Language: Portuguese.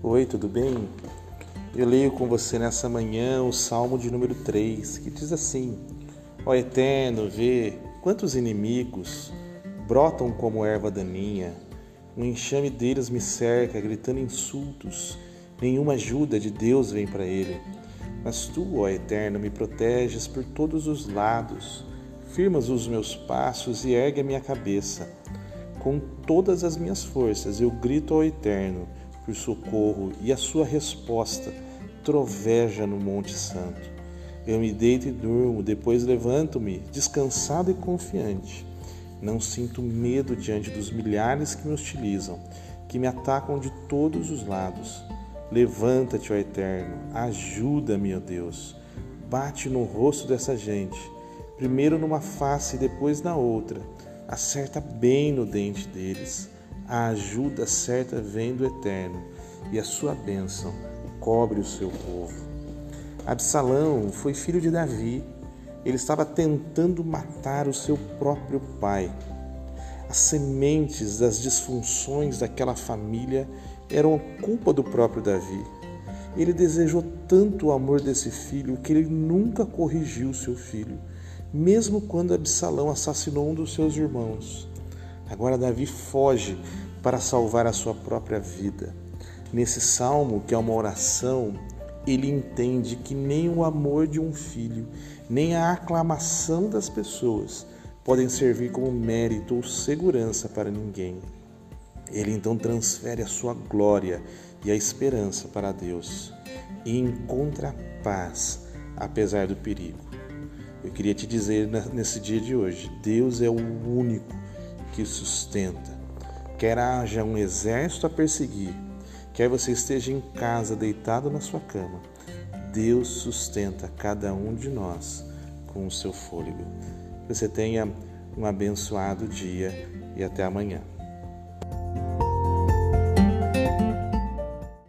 Oi, tudo bem? Eu leio com você nessa manhã o Salmo de número 3, que diz assim: Ó Eterno, vê quantos inimigos brotam como erva daninha, um enxame deles me cerca, gritando insultos, nenhuma ajuda de Deus vem para ele. Mas tu, ó Eterno, me proteges por todos os lados, firmas os meus passos e ergue a minha cabeça. Com todas as minhas forças eu grito ao Eterno por socorro e a sua resposta troveja no Monte Santo. Eu me deito e durmo, depois levanto-me, descansado e confiante. Não sinto medo diante dos milhares que me hostilizam, que me atacam de todos os lados. Levanta-te, ó Eterno, ajuda-me, ó Deus. Bate no rosto dessa gente, primeiro numa face e depois na outra. Acerta bem no dente deles. A ajuda certa vem do Eterno, e a sua bênção cobre o seu povo. Absalão foi filho de Davi. Ele estava tentando matar o seu próprio pai. As sementes das disfunções daquela família eram culpa do próprio Davi. Ele desejou tanto o amor desse filho que ele nunca corrigiu seu filho, mesmo quando Absalão assassinou um dos seus irmãos. Agora Davi foge para salvar a sua própria vida. Nesse salmo, que é uma oração, ele entende que nem o amor de um filho, nem a aclamação das pessoas podem servir como mérito ou segurança para ninguém. Ele então transfere a sua glória e a esperança para Deus e encontra paz apesar do perigo. Eu queria te dizer nesse dia de hoje: Deus é o único que sustenta. Quer haja um exército a perseguir, quer você esteja em casa deitado na sua cama, Deus sustenta cada um de nós com o seu fôlego. Você tenha um abençoado dia e até amanhã.